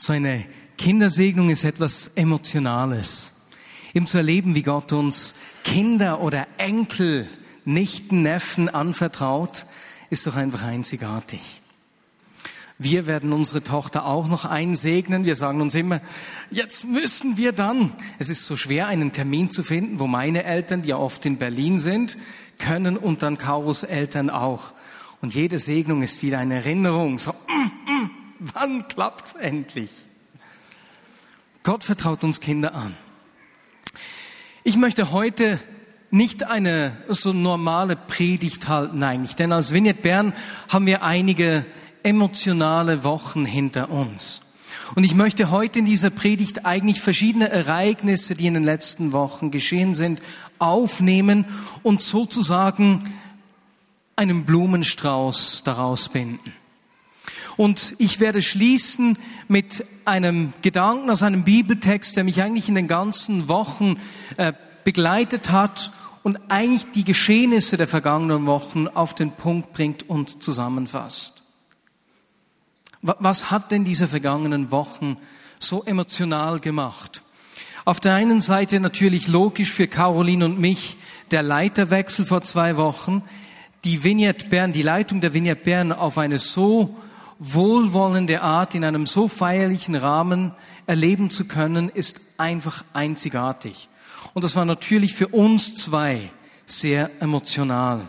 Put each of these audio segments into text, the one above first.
So eine Kindersegnung ist etwas Emotionales. Eben zu erleben, wie Gott uns Kinder oder Enkel, Nichten, Neffen anvertraut, ist doch einfach einzigartig. Wir werden unsere Tochter auch noch einsegnen. Wir sagen uns immer, jetzt müssen wir dann. Es ist so schwer, einen Termin zu finden, wo meine Eltern, die ja oft in Berlin sind, können und dann Kaurus Eltern auch. Und jede Segnung ist wieder eine Erinnerung. So, mm, wann klappt's endlich? Gott vertraut uns Kinder an. Ich möchte heute nicht eine so normale Predigt halten eigentlich, denn als Vignette Bern haben wir einige emotionale Wochen hinter uns. Und ich möchte heute in dieser Predigt eigentlich verschiedene Ereignisse, die in den letzten Wochen geschehen sind, aufnehmen und sozusagen einen Blumenstrauß daraus binden. Und ich werde schließen mit einem Gedanken aus einem Bibeltext, der mich eigentlich in den ganzen Wochen äh, begleitet hat und eigentlich die Geschehnisse der vergangenen Wochen auf den Punkt bringt und zusammenfasst. Was hat denn diese vergangenen Wochen so emotional gemacht? Auf der einen Seite natürlich logisch für Caroline und mich der Leiterwechsel vor zwei Wochen, die Vignette Bern, die Leitung der Vignette Bern auf eine so wohlwollende Art in einem so feierlichen Rahmen erleben zu können, ist einfach einzigartig. Und das war natürlich für uns zwei sehr emotional.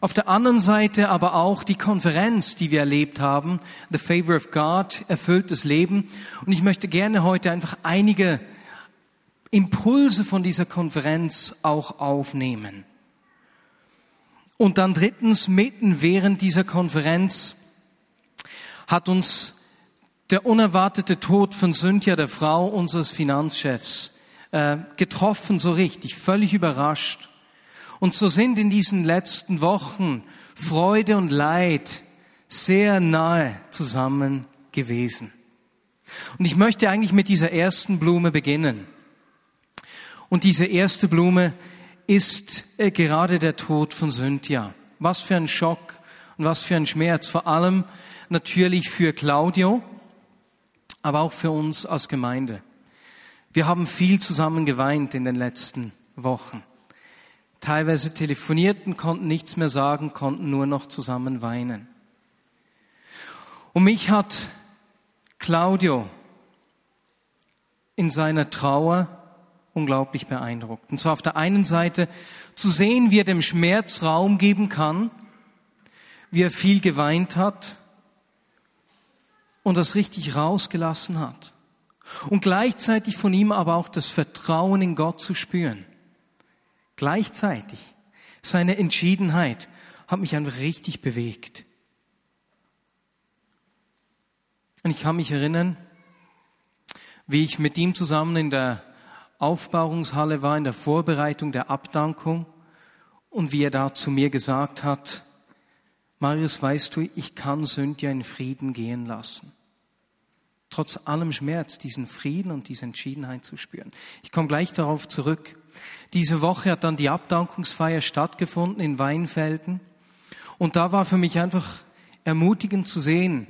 Auf der anderen Seite aber auch die Konferenz, die wir erlebt haben, The Favor of God, erfülltes Leben. Und ich möchte gerne heute einfach einige Impulse von dieser Konferenz auch aufnehmen. Und dann drittens, mitten während dieser Konferenz hat uns der unerwartete Tod von Cynthia, der Frau unseres Finanzchefs, äh, getroffen, so richtig, völlig überrascht. Und so sind in diesen letzten Wochen Freude und Leid sehr nahe zusammen gewesen. Und ich möchte eigentlich mit dieser ersten Blume beginnen. Und diese erste Blume ist äh, gerade der Tod von Cynthia. Was für ein Schock und was für ein Schmerz. Vor allem natürlich für Claudio, aber auch für uns als Gemeinde. Wir haben viel zusammen geweint in den letzten Wochen. Teilweise telefonierten, konnten nichts mehr sagen, konnten nur noch zusammen weinen. Und mich hat Claudio in seiner Trauer unglaublich beeindruckt. Und zwar auf der einen Seite zu sehen, wie er dem Schmerz Raum geben kann, wie er viel geweint hat, und das richtig rausgelassen hat. Und gleichzeitig von ihm aber auch das Vertrauen in Gott zu spüren. Gleichzeitig. Seine Entschiedenheit hat mich einfach richtig bewegt. Und ich kann mich erinnern, wie ich mit ihm zusammen in der Aufbauungshalle war, in der Vorbereitung der Abdankung und wie er da zu mir gesagt hat, Marius, weißt du, ich kann Sündja in Frieden gehen lassen. Trotz allem Schmerz diesen Frieden und diese Entschiedenheit zu spüren. Ich komme gleich darauf zurück. Diese Woche hat dann die Abdankungsfeier stattgefunden in Weinfelden. Und da war für mich einfach ermutigend zu sehen,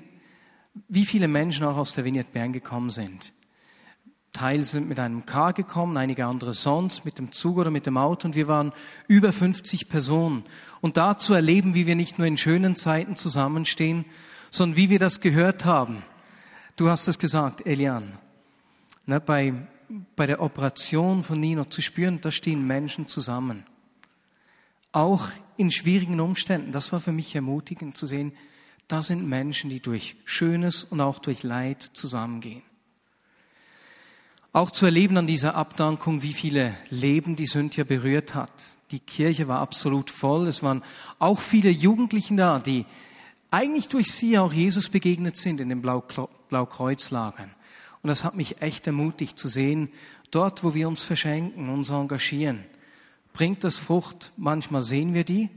wie viele Menschen auch aus der Vignette Bern gekommen sind. Teil sind mit einem Car gekommen, einige andere sonst, mit dem Zug oder mit dem Auto und wir waren über 50 Personen. Und da zu erleben, wie wir nicht nur in schönen Zeiten zusammenstehen, sondern wie wir das gehört haben. Du hast es gesagt, Elian. Ne, bei, bei der Operation von Nino zu spüren, da stehen Menschen zusammen. Auch in schwierigen Umständen. Das war für mich ermutigend zu sehen, da sind Menschen, die durch Schönes und auch durch Leid zusammengehen. Auch zu erleben an dieser Abdankung, wie viele Leben die Sündja berührt hat. Die Kirche war absolut voll. Es waren auch viele Jugendlichen da, die eigentlich durch sie auch Jesus begegnet sind in den Blaukreuzlagern. Und das hat mich echt ermutigt zu sehen, dort, wo wir uns verschenken, uns engagieren, bringt das Frucht. Manchmal sehen wir die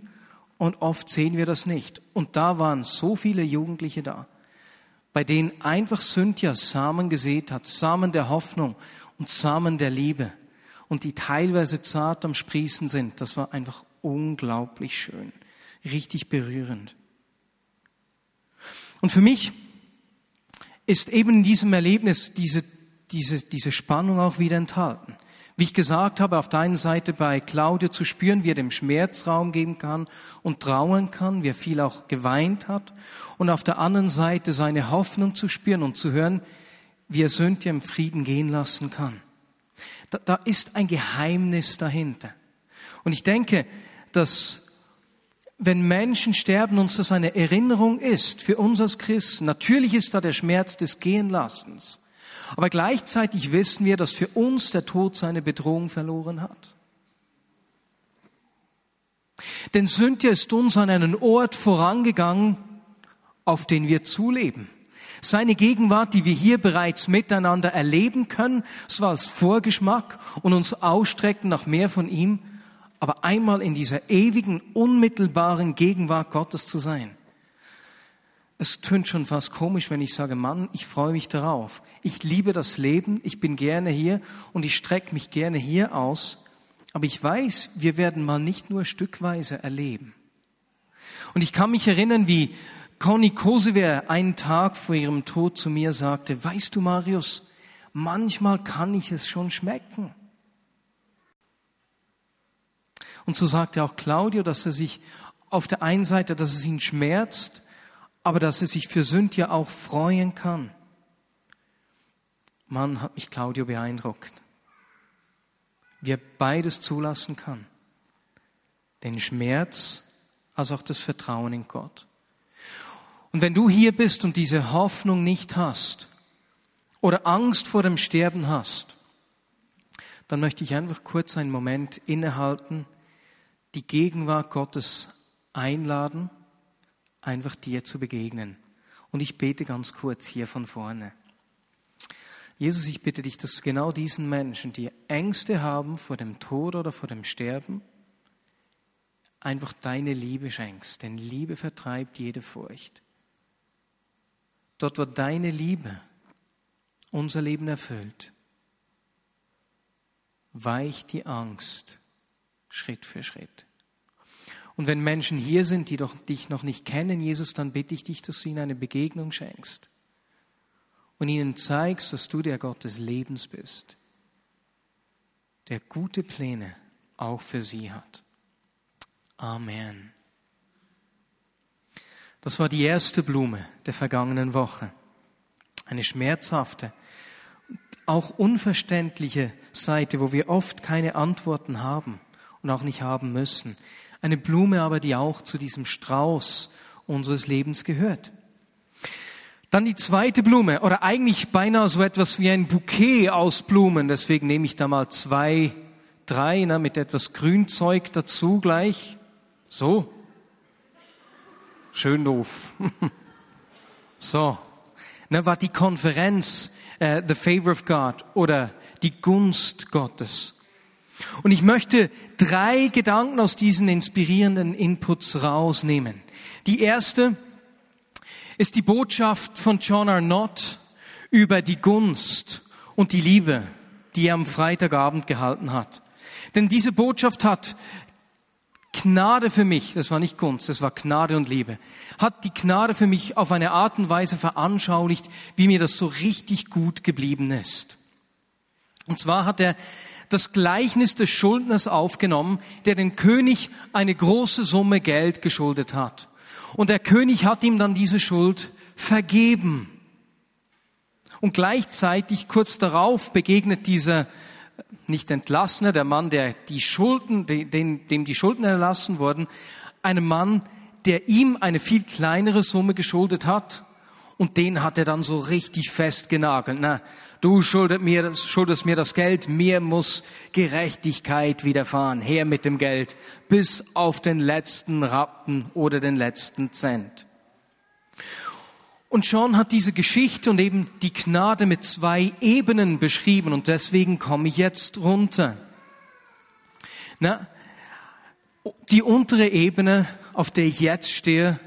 und oft sehen wir das nicht. Und da waren so viele Jugendliche da bei denen einfach Sündja Samen gesät hat, Samen der Hoffnung und Samen der Liebe und die teilweise zart am Sprießen sind. Das war einfach unglaublich schön, richtig berührend. Und für mich ist eben in diesem Erlebnis diese, diese, diese Spannung auch wieder enthalten. Wie ich gesagt habe, auf der einen Seite bei Claudio zu spüren, wie er dem Schmerz Raum geben kann und trauern kann, wie er viel auch geweint hat. Und auf der anderen Seite seine Hoffnung zu spüren und zu hören, wie er Sündje im Frieden gehen lassen kann. Da, da ist ein Geheimnis dahinter. Und ich denke, dass wenn Menschen sterben, uns das eine Erinnerung ist für uns als Christen. Natürlich ist da der Schmerz des Gehenlassens. Aber gleichzeitig wissen wir, dass für uns der Tod seine Bedrohung verloren hat. Denn Sündje ist uns an einen Ort vorangegangen, auf den wir zuleben. Seine Gegenwart, die wir hier bereits miteinander erleben können, so als Vorgeschmack und uns ausstrecken nach mehr von ihm, aber einmal in dieser ewigen, unmittelbaren Gegenwart Gottes zu sein. Es tönt schon fast komisch, wenn ich sage, Mann, ich freue mich darauf. Ich liebe das Leben, ich bin gerne hier und ich strecke mich gerne hier aus. Aber ich weiß, wir werden mal nicht nur stückweise erleben. Und ich kann mich erinnern, wie Conny Kosewer einen Tag vor ihrem Tod zu mir sagte, weißt du, Marius, manchmal kann ich es schon schmecken. Und so sagte auch Claudio, dass er sich auf der einen Seite, dass es ihn schmerzt, aber dass er sich für Sündja auch freuen kann. Mann, hat mich Claudio beeindruckt. Wie er beides zulassen kann. Den Schmerz als auch das Vertrauen in Gott. Und wenn du hier bist und diese Hoffnung nicht hast oder Angst vor dem Sterben hast, dann möchte ich einfach kurz einen Moment innehalten die Gegenwart Gottes einladen, einfach dir zu begegnen. Und ich bete ganz kurz hier von vorne. Jesus, ich bitte dich, dass du genau diesen Menschen, die Ängste haben vor dem Tod oder vor dem Sterben, einfach deine Liebe schenkst. Denn Liebe vertreibt jede Furcht. Dort, wo deine Liebe unser Leben erfüllt, weicht die Angst Schritt für Schritt. Und wenn Menschen hier sind, die doch dich noch nicht kennen, Jesus, dann bitte ich dich, dass du ihnen eine Begegnung schenkst und ihnen zeigst, dass du der Gott des Lebens bist, der gute Pläne auch für sie hat. Amen. Das war die erste Blume der vergangenen Woche. Eine schmerzhafte, auch unverständliche Seite, wo wir oft keine Antworten haben und auch nicht haben müssen. Eine Blume aber, die auch zu diesem Strauß unseres Lebens gehört. Dann die zweite Blume, oder eigentlich beinahe so etwas wie ein Bouquet aus Blumen. Deswegen nehme ich da mal zwei, drei, ne, mit etwas Grünzeug dazu gleich. So. Schön doof. so. Ne, war die Konferenz, äh, The Favor of God, oder die Gunst Gottes. Und ich möchte drei Gedanken aus diesen inspirierenden Inputs rausnehmen. Die erste ist die Botschaft von John Arnott über die Gunst und die Liebe, die er am Freitagabend gehalten hat. Denn diese Botschaft hat Gnade für mich, das war nicht Gunst, das war Gnade und Liebe, hat die Gnade für mich auf eine Art und Weise veranschaulicht, wie mir das so richtig gut geblieben ist. Und zwar hat er das Gleichnis des Schuldners aufgenommen, der den König eine große Summe Geld geschuldet hat. Und der König hat ihm dann diese Schuld vergeben. Und gleichzeitig kurz darauf begegnet dieser nicht Entlassene, der Mann, der die Schulden, dem, dem die Schulden erlassen wurden, einem Mann, der ihm eine viel kleinere Summe geschuldet hat. Und den hat er dann so richtig festgenagelt. Na, du schuldest mir, schuldest mir das Geld, mir muss Gerechtigkeit widerfahren. Her mit dem Geld, bis auf den letzten Rappen oder den letzten Cent. Und John hat diese Geschichte und eben die Gnade mit zwei Ebenen beschrieben und deswegen komme ich jetzt runter. Na, die untere Ebene, auf der ich jetzt stehe,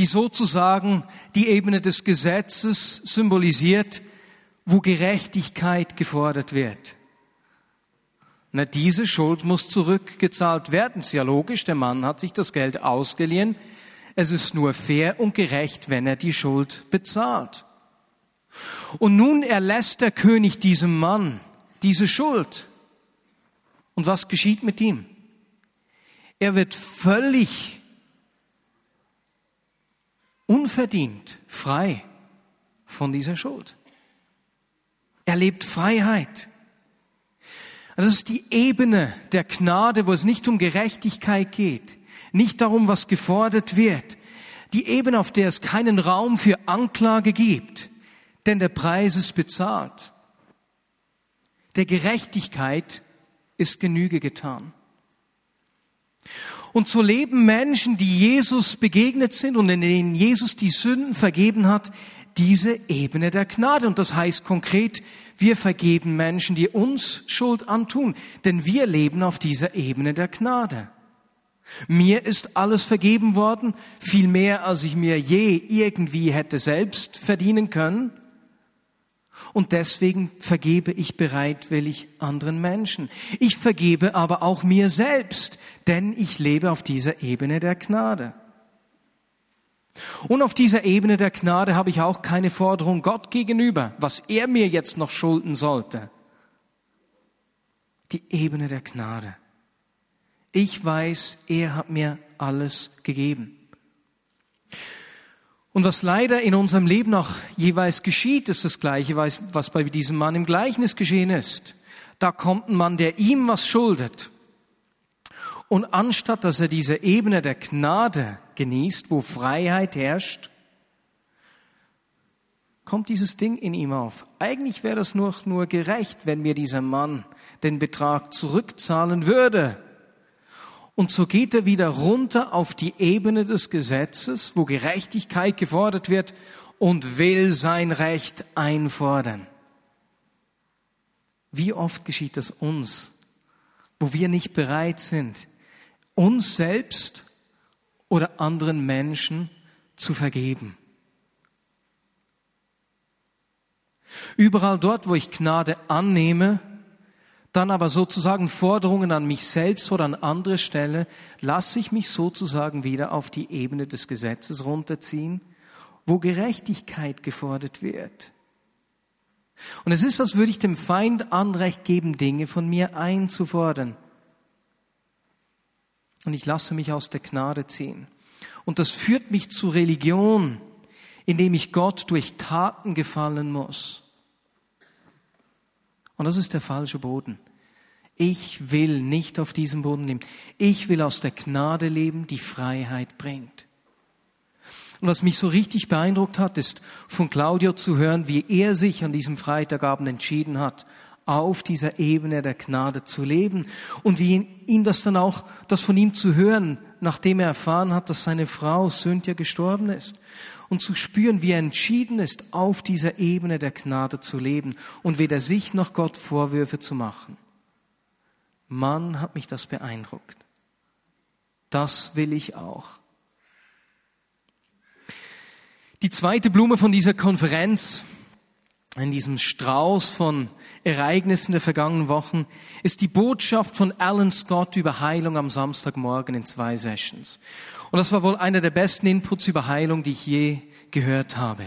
die sozusagen die Ebene des Gesetzes symbolisiert, wo Gerechtigkeit gefordert wird. Na, diese Schuld muss zurückgezahlt werden. Ist ja logisch, der Mann hat sich das Geld ausgeliehen. Es ist nur fair und gerecht, wenn er die Schuld bezahlt. Und nun erlässt der König diesem Mann diese Schuld. Und was geschieht mit ihm? Er wird völlig unverdient frei von dieser Schuld. Er lebt Freiheit. Das ist die Ebene der Gnade, wo es nicht um Gerechtigkeit geht, nicht darum, was gefordert wird. Die Ebene, auf der es keinen Raum für Anklage gibt, denn der Preis ist bezahlt. Der Gerechtigkeit ist Genüge getan. Und so leben Menschen, die Jesus begegnet sind und in denen Jesus die Sünden vergeben hat, diese Ebene der Gnade. Und das heißt konkret, wir vergeben Menschen, die uns Schuld antun, denn wir leben auf dieser Ebene der Gnade. Mir ist alles vergeben worden, viel mehr, als ich mir je irgendwie hätte selbst verdienen können. Und deswegen vergebe ich bereitwillig anderen Menschen. Ich vergebe aber auch mir selbst, denn ich lebe auf dieser Ebene der Gnade. Und auf dieser Ebene der Gnade habe ich auch keine Forderung Gott gegenüber, was er mir jetzt noch schulden sollte. Die Ebene der Gnade. Ich weiß, er hat mir alles gegeben. Und was leider in unserem Leben auch jeweils geschieht, ist das Gleiche, was bei diesem Mann im Gleichnis geschehen ist. Da kommt ein Mann, der ihm was schuldet. Und anstatt dass er diese Ebene der Gnade genießt, wo Freiheit herrscht, kommt dieses Ding in ihm auf. Eigentlich wäre das nur, nur gerecht, wenn mir dieser Mann den Betrag zurückzahlen würde. Und so geht er wieder runter auf die Ebene des Gesetzes, wo Gerechtigkeit gefordert wird und will sein Recht einfordern. Wie oft geschieht das uns, wo wir nicht bereit sind, uns selbst oder anderen Menschen zu vergeben? Überall dort, wo ich Gnade annehme, dann aber sozusagen Forderungen an mich selbst oder an andere stelle, lasse ich mich sozusagen wieder auf die Ebene des Gesetzes runterziehen, wo Gerechtigkeit gefordert wird. Und es ist, als würde ich dem Feind Anrecht geben, Dinge von mir einzufordern. Und ich lasse mich aus der Gnade ziehen. Und das führt mich zu Religion, indem ich Gott durch Taten gefallen muss. Und das ist der falsche Boden. Ich will nicht auf diesem Boden leben. Ich will aus der Gnade leben, die Freiheit bringt. Und was mich so richtig beeindruckt hat, ist von Claudio zu hören, wie er sich an diesem Freitagabend entschieden hat, auf dieser Ebene der Gnade zu leben und wie ihn das dann auch, das von ihm zu hören, nachdem er erfahren hat, dass seine Frau Cynthia gestorben ist und zu spüren, wie er entschieden ist, auf dieser Ebene der Gnade zu leben und weder sich noch Gott Vorwürfe zu machen. Mann, hat mich das beeindruckt. Das will ich auch. Die zweite Blume von dieser Konferenz, in diesem Strauß von Ereignissen der vergangenen Wochen, ist die Botschaft von Alan Scott über Heilung am Samstagmorgen in zwei Sessions. Und das war wohl einer der besten Inputs über Heilung, die ich je gehört habe.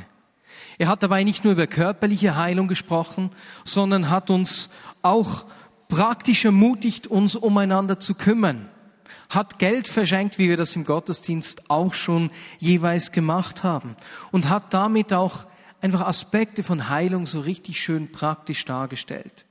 Er hat dabei nicht nur über körperliche Heilung gesprochen, sondern hat uns auch praktisch ermutigt, uns umeinander zu kümmern. Hat Geld verschenkt, wie wir das im Gottesdienst auch schon jeweils gemacht haben. Und hat damit auch einfach Aspekte von Heilung so richtig schön praktisch dargestellt.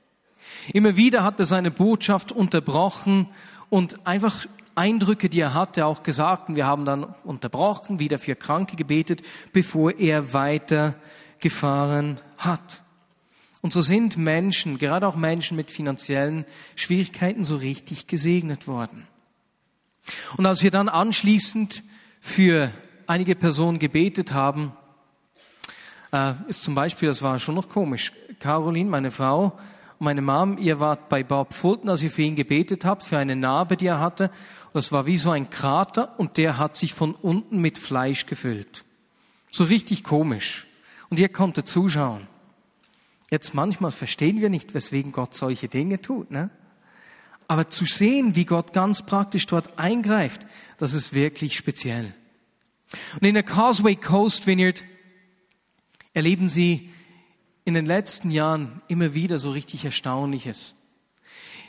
Immer wieder hat er seine Botschaft unterbrochen und einfach Eindrücke, die er hatte, auch gesagt. Und wir haben dann unterbrochen, wieder für Kranke gebetet, bevor er weitergefahren hat. Und so sind Menschen, gerade auch Menschen mit finanziellen Schwierigkeiten, so richtig gesegnet worden. Und als wir dann anschließend für einige Personen gebetet haben, äh, ist zum Beispiel, das war schon noch komisch, Caroline, meine Frau, meine Mom, ihr wart bei Bob Fulton, als ihr für ihn gebetet habt, für eine Narbe, die er hatte. Das war wie so ein Krater und der hat sich von unten mit Fleisch gefüllt. So richtig komisch. Und ihr konntet zuschauen. Jetzt manchmal verstehen wir nicht, weswegen Gott solche Dinge tut. Ne? Aber zu sehen, wie Gott ganz praktisch dort eingreift, das ist wirklich speziell. Und in der Causeway Coast Vineyard erleben Sie in den letzten Jahren immer wieder so richtig Erstaunliches.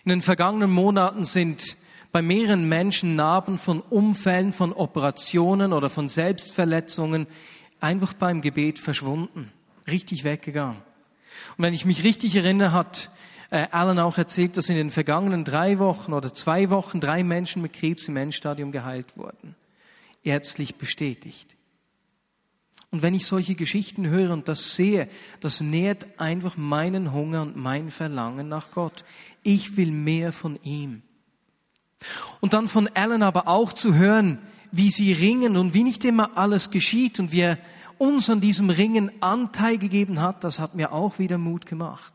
In den vergangenen Monaten sind bei mehreren Menschen Narben von Umfällen, von Operationen oder von Selbstverletzungen einfach beim Gebet verschwunden, richtig weggegangen. Und wenn ich mich richtig erinnere, hat äh, Alan auch erzählt, dass in den vergangenen drei Wochen oder zwei Wochen drei Menschen mit Krebs im Endstadium geheilt wurden. Ärztlich bestätigt. Und wenn ich solche Geschichten höre und das sehe, das nährt einfach meinen Hunger und mein Verlangen nach Gott. Ich will mehr von ihm. Und dann von Alan aber auch zu hören, wie sie ringen und wie nicht immer alles geschieht und wie er uns an diesem Ringen Anteil gegeben hat, das hat mir auch wieder Mut gemacht.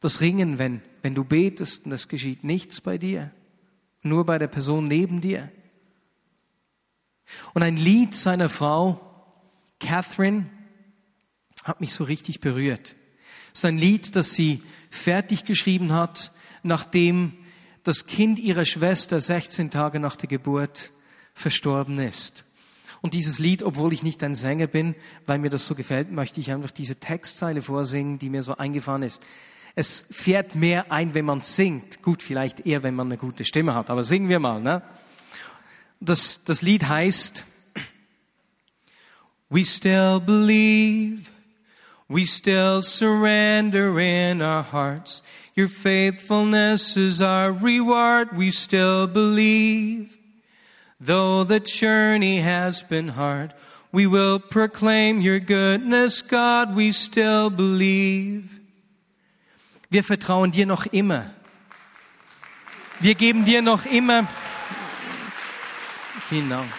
Das Ringen, wenn, wenn du betest und es geschieht nichts bei dir, nur bei der Person neben dir. Und ein Lied seiner Frau, Catherine, hat mich so richtig berührt. Es ist ein Lied, das sie fertig geschrieben hat, nachdem das Kind ihrer Schwester 16 Tage nach der Geburt verstorben ist. Und dieses Lied, obwohl ich nicht ein Sänger bin, weil mir das so gefällt, möchte ich einfach diese Textzeile vorsingen, die mir so eingefahren ist. Es fährt mehr ein, wenn man singt. Gut, vielleicht eher, wenn man eine gute Stimme hat, aber singen wir mal. Ne? Das, das Lied heißt, We still believe, we still surrender in our hearts. Your faithfulness is our reward, we still believe. Though the journey has been hard, we will proclaim your goodness, God, we still believe. Wir vertrauen dir noch immer. Wir geben dir noch immer. Vielen Dank.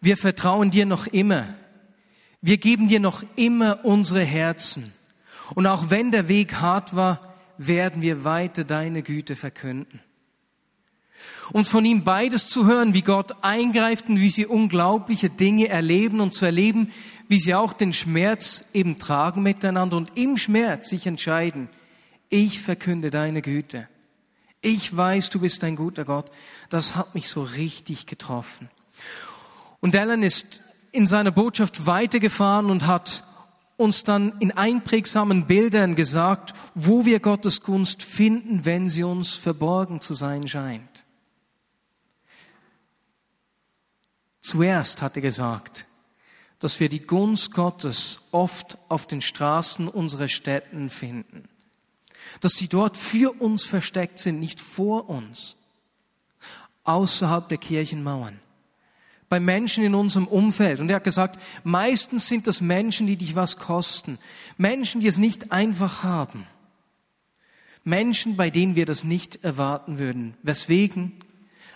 Wir vertrauen dir noch immer. Wir geben dir noch immer unsere Herzen. Und auch wenn der Weg hart war, werden wir weiter deine Güte verkünden und von ihm beides zu hören, wie Gott eingreift und wie sie unglaubliche Dinge erleben und zu erleben, wie sie auch den Schmerz eben tragen miteinander und im Schmerz sich entscheiden, ich verkünde deine Güte. Ich weiß, du bist ein guter Gott. Das hat mich so richtig getroffen. Und Alan ist in seiner Botschaft weitergefahren und hat uns dann in einprägsamen Bildern gesagt, wo wir Gottes Gunst finden, wenn sie uns verborgen zu sein scheint. Zuerst hat er gesagt, dass wir die Gunst Gottes oft auf den Straßen unserer Städten finden. Dass sie dort für uns versteckt sind, nicht vor uns. Außerhalb der Kirchenmauern. Bei Menschen in unserem Umfeld. Und er hat gesagt, meistens sind das Menschen, die dich was kosten. Menschen, die es nicht einfach haben. Menschen, bei denen wir das nicht erwarten würden. Weswegen?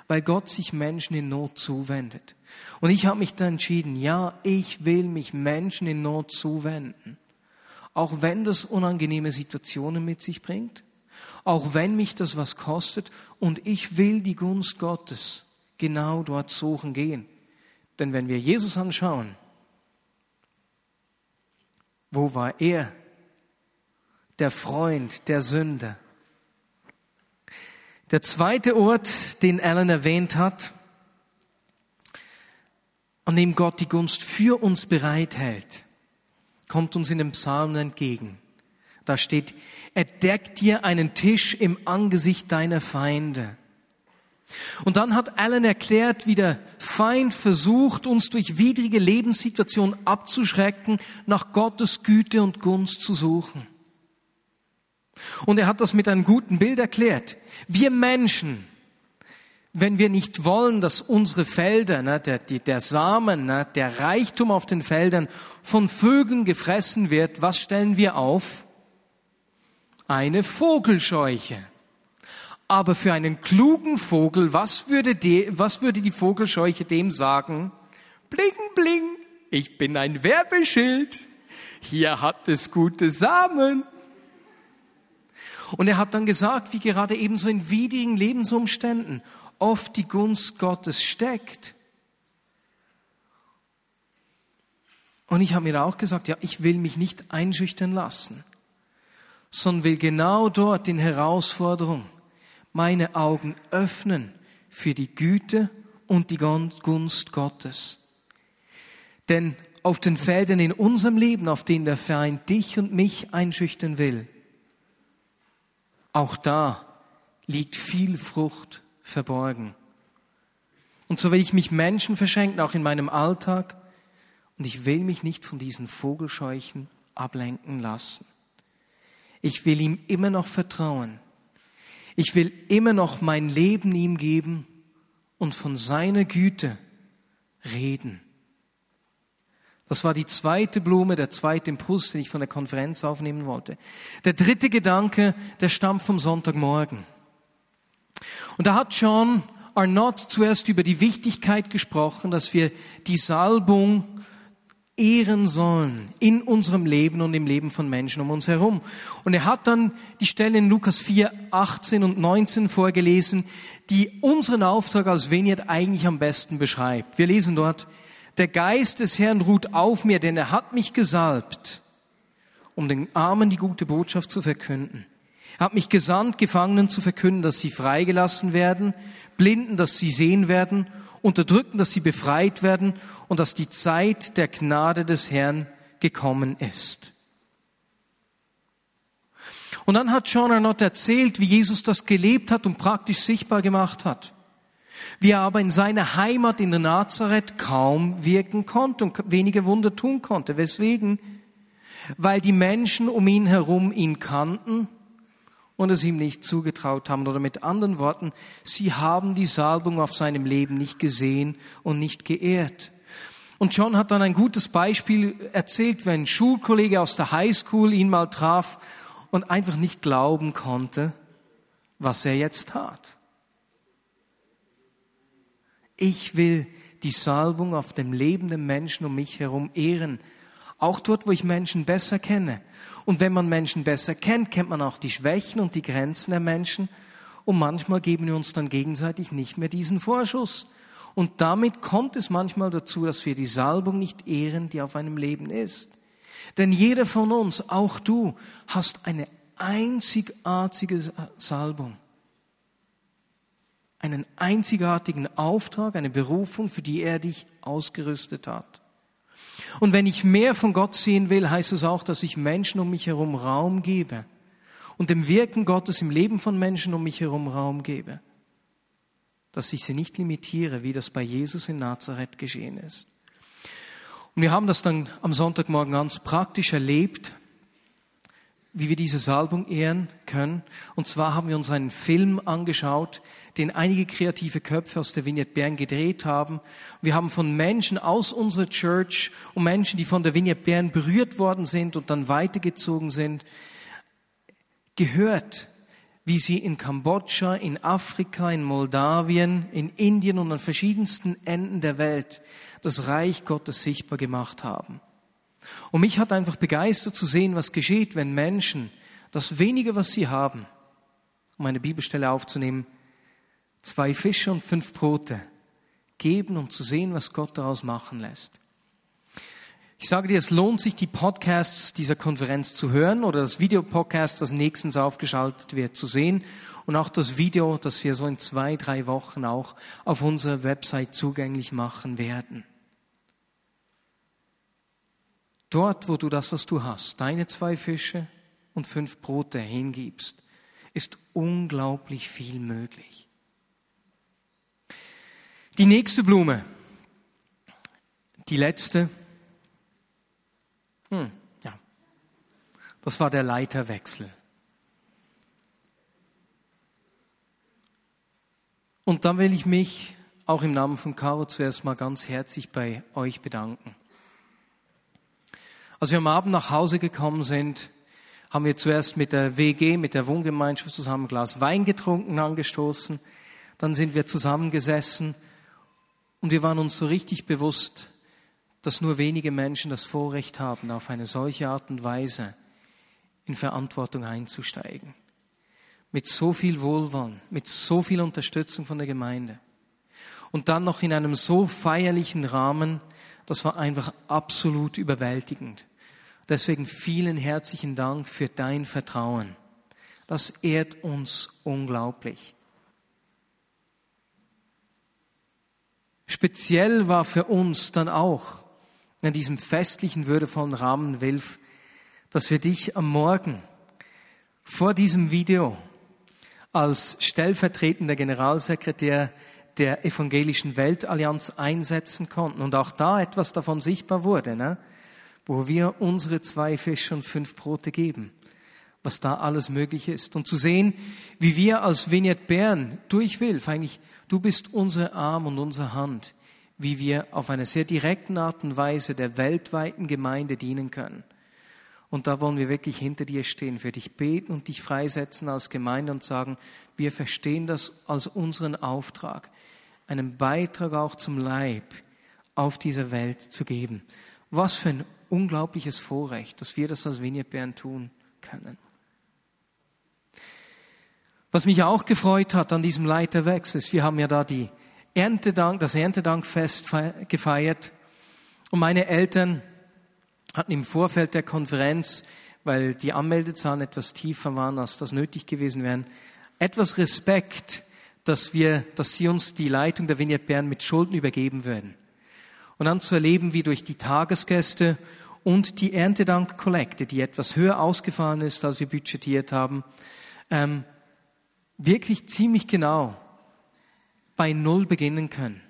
Weil Gott sich Menschen in Not zuwendet. Und ich habe mich da entschieden, ja, ich will mich Menschen in Not zuwenden. Auch wenn das unangenehme Situationen mit sich bringt, auch wenn mich das was kostet und ich will die Gunst Gottes genau dort suchen gehen. Denn wenn wir Jesus anschauen, wo war er? Der Freund der Sünder. Der zweite Ort, den Alan erwähnt hat, an dem Gott die Gunst für uns bereithält, kommt uns in den Psalmen entgegen. Da steht, er deckt dir einen Tisch im Angesicht deiner Feinde. Und dann hat Alan erklärt, wie der Feind versucht, uns durch widrige Lebenssituationen abzuschrecken, nach Gottes Güte und Gunst zu suchen. Und er hat das mit einem guten Bild erklärt. Wir Menschen, wenn wir nicht wollen, dass unsere Felder, ne, der, die, der Samen, ne, der Reichtum auf den Feldern von Vögeln gefressen wird, was stellen wir auf? Eine Vogelscheuche. Aber für einen klugen Vogel, was würde, die, was würde die Vogelscheuche dem sagen? Bling, bling, ich bin ein Werbeschild. Hier hat es gute Samen. Und er hat dann gesagt, wie gerade ebenso in widrigen Lebensumständen, oft die Gunst Gottes steckt. Und ich habe mir auch gesagt, ja, ich will mich nicht einschüchtern lassen, sondern will genau dort in Herausforderung meine Augen öffnen für die Güte und die Gunst Gottes. Denn auf den Feldern in unserem Leben, auf denen der Feind dich und mich einschüchtern will. Auch da liegt viel Frucht verborgen. Und so will ich mich Menschen verschenken, auch in meinem Alltag. Und ich will mich nicht von diesen Vogelscheuchen ablenken lassen. Ich will ihm immer noch vertrauen. Ich will immer noch mein Leben ihm geben und von seiner Güte reden. Das war die zweite Blume, der zweite Impuls, den ich von der Konferenz aufnehmen wollte. Der dritte Gedanke, der stammt vom Sonntagmorgen. Und da hat John Arnott zuerst über die Wichtigkeit gesprochen, dass wir die Salbung ehren sollen in unserem Leben und im Leben von Menschen um uns herum. Und er hat dann die Stelle in Lukas 4, 18 und 19 vorgelesen, die unseren Auftrag als Vineyard eigentlich am besten beschreibt. Wir lesen dort, der Geist des Herrn ruht auf mir, denn er hat mich gesalbt, um den Armen die gute Botschaft zu verkünden. Er hat mich gesandt, Gefangenen zu verkünden, dass sie freigelassen werden, Blinden, dass sie sehen werden, Unterdrückten, dass sie befreit werden und dass die Zeit der Gnade des Herrn gekommen ist. Und dann hat John Arnott erzählt, wie Jesus das gelebt hat und praktisch sichtbar gemacht hat. Wie er aber in seiner Heimat in der Nazareth kaum wirken konnte und wenige Wunder tun konnte. Weswegen? Weil die Menschen um ihn herum ihn kannten und es ihm nicht zugetraut haben. Oder mit anderen Worten, sie haben die Salbung auf seinem Leben nicht gesehen und nicht geehrt. Und John hat dann ein gutes Beispiel erzählt, wenn ein Schulkollege aus der Highschool ihn mal traf und einfach nicht glauben konnte, was er jetzt tat. Ich will die Salbung auf dem lebenden Menschen um mich herum ehren. Auch dort, wo ich Menschen besser kenne. Und wenn man Menschen besser kennt, kennt man auch die Schwächen und die Grenzen der Menschen. Und manchmal geben wir uns dann gegenseitig nicht mehr diesen Vorschuss. Und damit kommt es manchmal dazu, dass wir die Salbung nicht ehren, die auf einem Leben ist. Denn jeder von uns, auch du, hast eine einzigartige Salbung. Einen einzigartigen Auftrag, eine Berufung, für die er dich ausgerüstet hat. Und wenn ich mehr von Gott sehen will, heißt es auch, dass ich Menschen um mich herum Raum gebe und dem Wirken Gottes im Leben von Menschen um mich herum Raum gebe. Dass ich sie nicht limitiere, wie das bei Jesus in Nazareth geschehen ist. Und wir haben das dann am Sonntagmorgen ganz praktisch erlebt, wie wir diese Salbung ehren können. Und zwar haben wir uns einen Film angeschaut, den einige kreative Köpfe aus der Vignette Bern gedreht haben. Wir haben von Menschen aus unserer Church und Menschen, die von der Vignette Bern berührt worden sind und dann weitergezogen sind, gehört, wie sie in Kambodscha, in Afrika, in Moldawien, in Indien und an verschiedensten Enden der Welt das Reich Gottes sichtbar gemacht haben. Und mich hat einfach begeistert zu sehen, was geschieht, wenn Menschen das wenige, was sie haben, um eine Bibelstelle aufzunehmen, zwei Fische und fünf Brote geben, um zu sehen, was Gott daraus machen lässt. Ich sage dir, es lohnt sich, die Podcasts dieser Konferenz zu hören oder das Videopodcast, das nächstens aufgeschaltet wird, zu sehen und auch das Video, das wir so in zwei, drei Wochen auch auf unserer Website zugänglich machen werden. Dort, wo du das, was du hast, deine zwei Fische und fünf Brote hingibst, ist unglaublich viel möglich. Die nächste Blume, die letzte, hm, ja, das war der Leiterwechsel. Und dann will ich mich auch im Namen von Caro zuerst mal ganz herzlich bei euch bedanken. Als wir am Abend nach Hause gekommen sind, haben wir zuerst mit der WG, mit der Wohngemeinschaft zusammen ein Glas Wein getrunken, angestoßen. Dann sind wir zusammengesessen und wir waren uns so richtig bewusst, dass nur wenige Menschen das Vorrecht haben, auf eine solche Art und Weise in Verantwortung einzusteigen. Mit so viel Wohlwollen, mit so viel Unterstützung von der Gemeinde. Und dann noch in einem so feierlichen Rahmen, das war einfach absolut überwältigend. Deswegen vielen herzlichen Dank für dein Vertrauen. Das ehrt uns unglaublich. Speziell war für uns dann auch in diesem festlichen, würdevollen Rahmen will, dass wir dich am Morgen vor diesem Video als stellvertretender Generalsekretär der Evangelischen Weltallianz einsetzen konnten und auch da etwas davon sichtbar wurde, ne? Wo wir unsere zwei Fische und fünf Brote geben, was da alles möglich ist. Und zu sehen, wie wir als Vignette Bern durch Wilf, eigentlich, du bist unsere Arm und unsere Hand, wie wir auf eine sehr direkten Art und Weise der weltweiten Gemeinde dienen können. Und da wollen wir wirklich hinter dir stehen, für dich beten und dich freisetzen als Gemeinde und sagen, wir verstehen das als unseren Auftrag, einen Beitrag auch zum Leib auf dieser Welt zu geben. Was für ein unglaubliches Vorrecht, dass wir das als Vineyard tun können. Was mich auch gefreut hat an diesem Leiterwechsel ist, wir haben ja da die Erntedank, das Erntedankfest gefeiert und meine Eltern hatten im Vorfeld der Konferenz, weil die Anmeldezahlen etwas tiefer waren, als das nötig gewesen wären, etwas Respekt, dass wir, dass sie uns die Leitung der Vignette Bern mit Schulden übergeben würden. Und dann zu erleben, wie durch die Tagesgäste und die Erntedankkollekte, die etwas höher ausgefallen ist, als wir budgetiert haben, ähm, wirklich ziemlich genau bei Null beginnen können.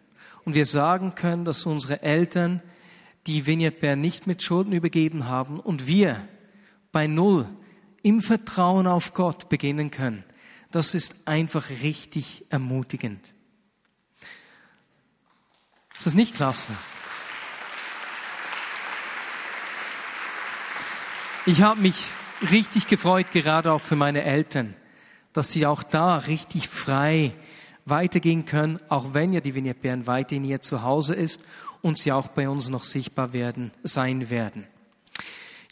Und wir sagen können, dass unsere Eltern die Vignette Bern nicht mit Schulden übergeben haben und wir bei Null im Vertrauen auf Gott beginnen können. Das ist einfach richtig ermutigend. Ist das nicht klasse? Ich habe mich richtig gefreut, gerade auch für meine Eltern, dass sie auch da richtig frei weitergehen können, auch wenn ja die Vignette Bern weiterhin ihr Zuhause ist und sie auch bei uns noch sichtbar werden, sein werden.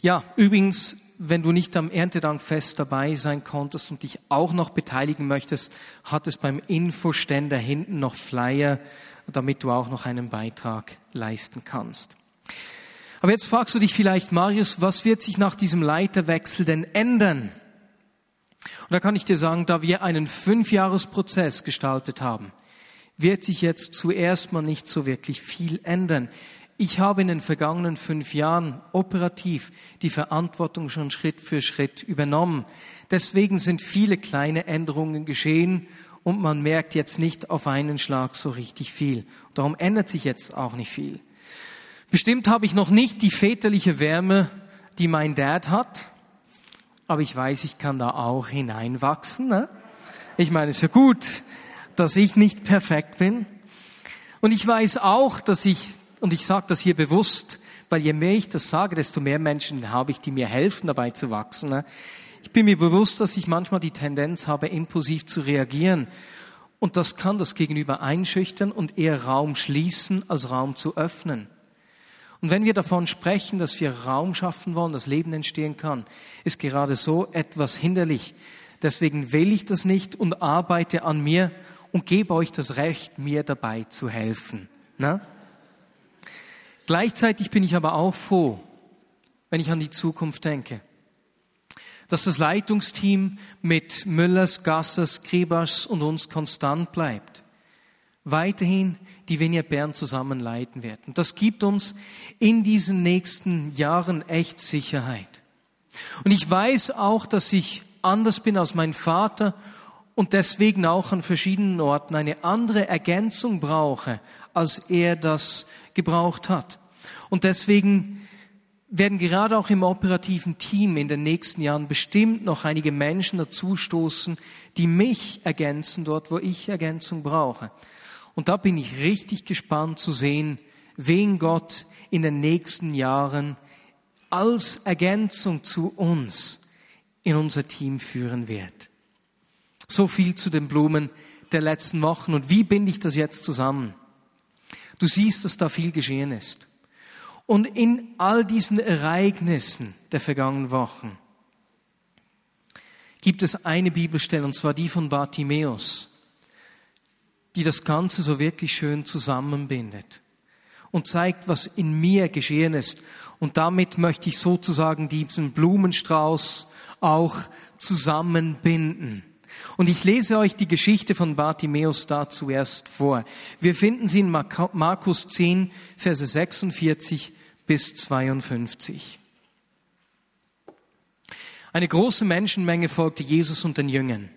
Ja, übrigens, wenn du nicht am Erntedankfest dabei sein konntest und dich auch noch beteiligen möchtest, hat es beim Infoständer hinten noch Flyer, damit du auch noch einen Beitrag leisten kannst. Aber jetzt fragst du dich vielleicht, Marius, was wird sich nach diesem Leiterwechsel denn ändern? Und da kann ich dir sagen, da wir einen Fünfjahresprozess gestaltet haben, wird sich jetzt zuerst mal nicht so wirklich viel ändern. Ich habe in den vergangenen fünf Jahren operativ die Verantwortung schon Schritt für Schritt übernommen. Deswegen sind viele kleine Änderungen geschehen und man merkt jetzt nicht auf einen Schlag so richtig viel. Darum ändert sich jetzt auch nicht viel. Bestimmt habe ich noch nicht die väterliche Wärme, die mein Dad hat, aber ich weiß, ich kann da auch hineinwachsen. Ne? Ich meine, es ist ja gut, dass ich nicht perfekt bin. Und ich weiß auch, dass ich, und ich sage das hier bewusst, weil je mehr ich das sage, desto mehr Menschen habe ich, die mir helfen, dabei zu wachsen. Ne? Ich bin mir bewusst, dass ich manchmal die Tendenz habe, impulsiv zu reagieren. Und das kann das Gegenüber einschüchtern und eher Raum schließen, als Raum zu öffnen. Und wenn wir davon sprechen, dass wir Raum schaffen wollen, dass Leben entstehen kann, ist gerade so etwas hinderlich. Deswegen will ich das nicht und arbeite an mir und gebe euch das Recht, mir dabei zu helfen. Na? Gleichzeitig bin ich aber auch froh, wenn ich an die Zukunft denke, dass das Leitungsteam mit Müllers, Gassers, Kribers und uns konstant bleibt weiterhin die Vinia Bern zusammen leiten werden. Das gibt uns in diesen nächsten Jahren echt Sicherheit. Und ich weiß auch, dass ich anders bin als mein Vater und deswegen auch an verschiedenen Orten eine andere Ergänzung brauche, als er das gebraucht hat. Und deswegen werden gerade auch im operativen Team in den nächsten Jahren bestimmt noch einige Menschen dazustoßen, die mich ergänzen dort, wo ich Ergänzung brauche. Und da bin ich richtig gespannt zu sehen, wen Gott in den nächsten Jahren als Ergänzung zu uns in unser Team führen wird. So viel zu den Blumen der letzten Wochen. Und wie binde ich das jetzt zusammen? Du siehst, dass da viel geschehen ist. Und in all diesen Ereignissen der vergangenen Wochen gibt es eine Bibelstelle, und zwar die von Bartimäus die das Ganze so wirklich schön zusammenbindet und zeigt, was in mir geschehen ist. Und damit möchte ich sozusagen diesen Blumenstrauß auch zusammenbinden. Und ich lese euch die Geschichte von Bartimäus da zuerst vor. Wir finden sie in Markus 10, Verse 46 bis 52. Eine große Menschenmenge folgte Jesus und den Jüngern.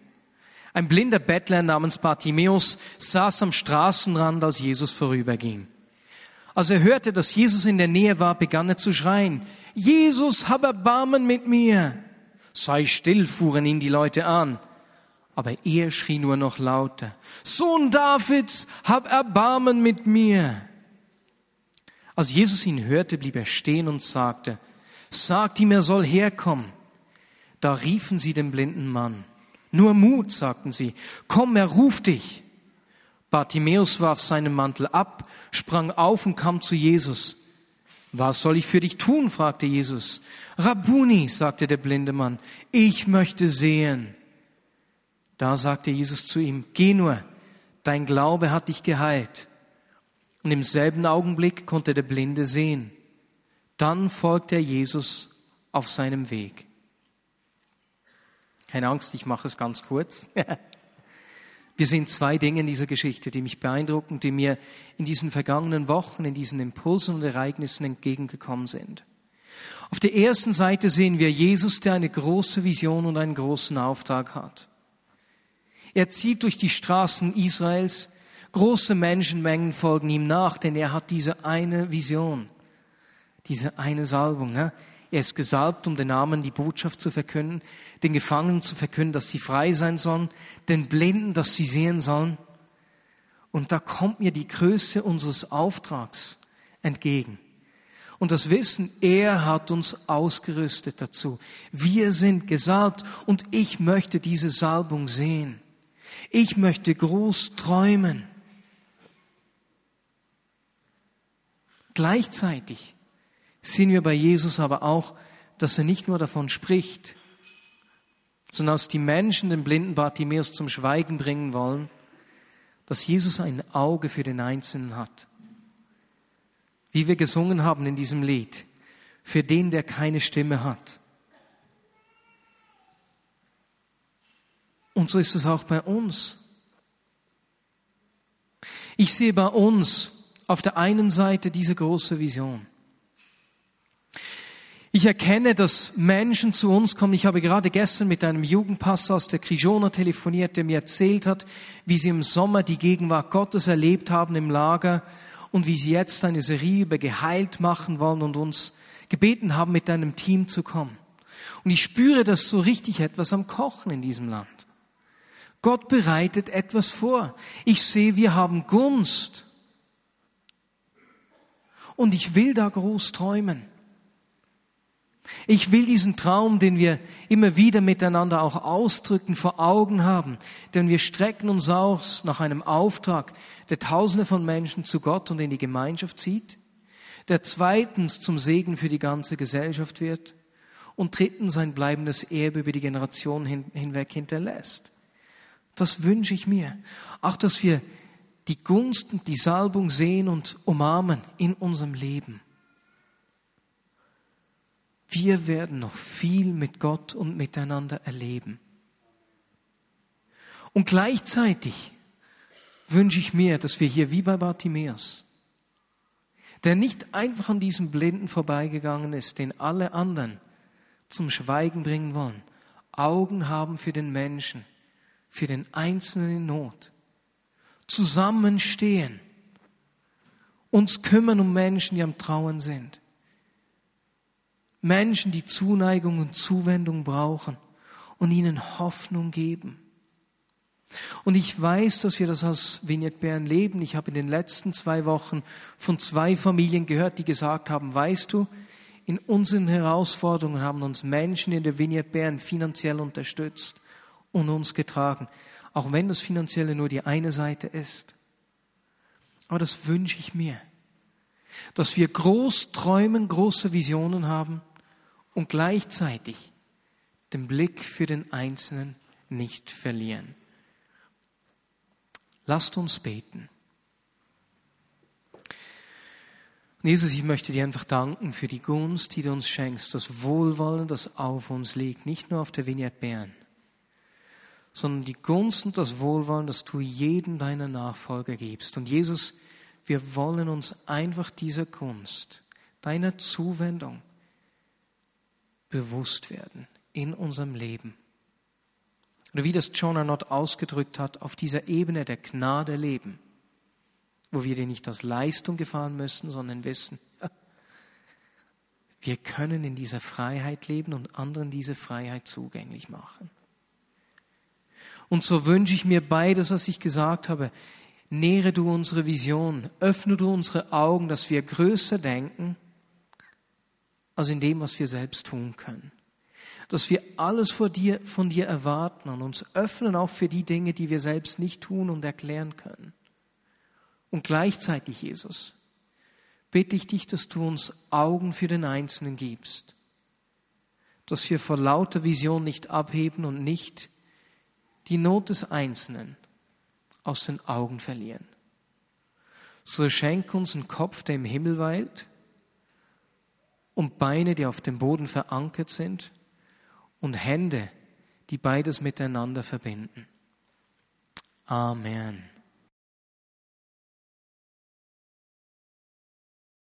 Ein blinder Bettler namens Bartimäus saß am Straßenrand, als Jesus vorüberging. Als er hörte, dass Jesus in der Nähe war, begann er zu schreien, Jesus, hab Erbarmen mit mir. Sei still, fuhren ihn die Leute an. Aber er schrie nur noch lauter, Sohn Davids, hab Erbarmen mit mir. Als Jesus ihn hörte, blieb er stehen und sagte, sagt ihm, er soll herkommen. Da riefen sie den blinden Mann. Nur Mut, sagten sie, komm, er ruft dich. Bartimäus warf seinen Mantel ab, sprang auf und kam zu Jesus. Was soll ich für dich tun? fragte Jesus. Rabuni, sagte der blinde Mann, ich möchte sehen. Da sagte Jesus zu ihm, geh nur, dein Glaube hat dich geheilt. Und im selben Augenblick konnte der Blinde sehen. Dann folgte er Jesus auf seinem Weg. Keine Angst, ich mache es ganz kurz. Wir sehen zwei Dinge in dieser Geschichte, die mich beeindrucken, die mir in diesen vergangenen Wochen, in diesen Impulsen und Ereignissen entgegengekommen sind. Auf der ersten Seite sehen wir Jesus, der eine große Vision und einen großen Auftrag hat. Er zieht durch die Straßen Israels, große Menschenmengen folgen ihm nach, denn er hat diese eine Vision, diese eine Salbung. Ne? Er ist gesalbt, um den Namen die Botschaft zu verkünden, den Gefangenen zu verkünden, dass sie frei sein sollen, den Blinden, dass sie sehen sollen. Und da kommt mir die Größe unseres Auftrags entgegen. Und das Wissen, er hat uns ausgerüstet dazu. Wir sind gesalbt und ich möchte diese Salbung sehen. Ich möchte groß träumen. Gleichzeitig sehen wir bei Jesus aber auch, dass er nicht nur davon spricht, sondern dass die Menschen den blinden Bartimäus zum Schweigen bringen wollen, dass Jesus ein Auge für den Einzelnen hat. Wie wir gesungen haben in diesem Lied, für den, der keine Stimme hat. Und so ist es auch bei uns. Ich sehe bei uns auf der einen Seite diese große Vision. Ich erkenne, dass Menschen zu uns kommen. Ich habe gerade gestern mit einem Jugendpastor aus der Krijona telefoniert, der mir erzählt hat, wie sie im Sommer die Gegenwart Gottes erlebt haben im Lager und wie sie jetzt eine Serie über geheilt machen wollen und uns gebeten haben, mit einem Team zu kommen. Und ich spüre, dass so richtig etwas am Kochen in diesem Land. Gott bereitet etwas vor. Ich sehe, wir haben Gunst. Und ich will da groß träumen. Ich will diesen Traum, den wir immer wieder miteinander auch ausdrücken, vor Augen haben, denn wir strecken uns aus nach einem Auftrag, der Tausende von Menschen zu Gott und in die Gemeinschaft zieht, der zweitens zum Segen für die ganze Gesellschaft wird und drittens ein bleibendes Erbe über die Generationen hin, hinweg hinterlässt. Das wünsche ich mir. Auch, dass wir die Gunst und die Salbung sehen und umarmen in unserem Leben. Wir werden noch viel mit Gott und miteinander erleben. Und gleichzeitig wünsche ich mir, dass wir hier wie bei Bartimäus, der nicht einfach an diesem Blinden vorbeigegangen ist, den alle anderen zum Schweigen bringen wollen, Augen haben für den Menschen, für den Einzelnen in Not, zusammenstehen, uns kümmern um Menschen, die am Trauern sind Menschen, die Zuneigung und Zuwendung brauchen und ihnen Hoffnung geben. Und ich weiß, dass wir das aus Vignette Bern leben. Ich habe in den letzten zwei Wochen von zwei Familien gehört, die gesagt haben, weißt du, in unseren Herausforderungen haben uns Menschen in der Vignette Bern finanziell unterstützt und uns getragen, auch wenn das Finanzielle nur die eine Seite ist. Aber das wünsche ich mir, dass wir groß träumen, große Visionen haben und gleichzeitig den Blick für den Einzelnen nicht verlieren. Lasst uns beten. Jesus, ich möchte dir einfach danken für die Gunst, die du uns schenkst, das Wohlwollen, das auf uns liegt, nicht nur auf der Vignette Bern, sondern die Gunst und das Wohlwollen, das du jedem deiner Nachfolger gibst. Und Jesus, wir wollen uns einfach dieser Gunst deiner Zuwendung bewusst werden in unserem Leben. Oder wie das John Arnott ausgedrückt hat, auf dieser Ebene der Gnade leben, wo wir dir nicht aus Leistung gefahren müssen, sondern wissen, wir können in dieser Freiheit leben und anderen diese Freiheit zugänglich machen. Und so wünsche ich mir beides, was ich gesagt habe. Nähere du unsere Vision, öffne du unsere Augen, dass wir größer denken, als in dem, was wir selbst tun können. Dass wir alles vor dir, von dir erwarten und uns öffnen auch für die Dinge, die wir selbst nicht tun und erklären können. Und gleichzeitig, Jesus, bitte ich dich, dass du uns Augen für den Einzelnen gibst, dass wir vor lauter Vision nicht abheben und nicht die Not des Einzelnen aus den Augen verlieren. So schenk uns einen Kopf, der im Himmel weilt, und Beine, die auf dem Boden verankert sind, und Hände, die beides miteinander verbinden. Amen.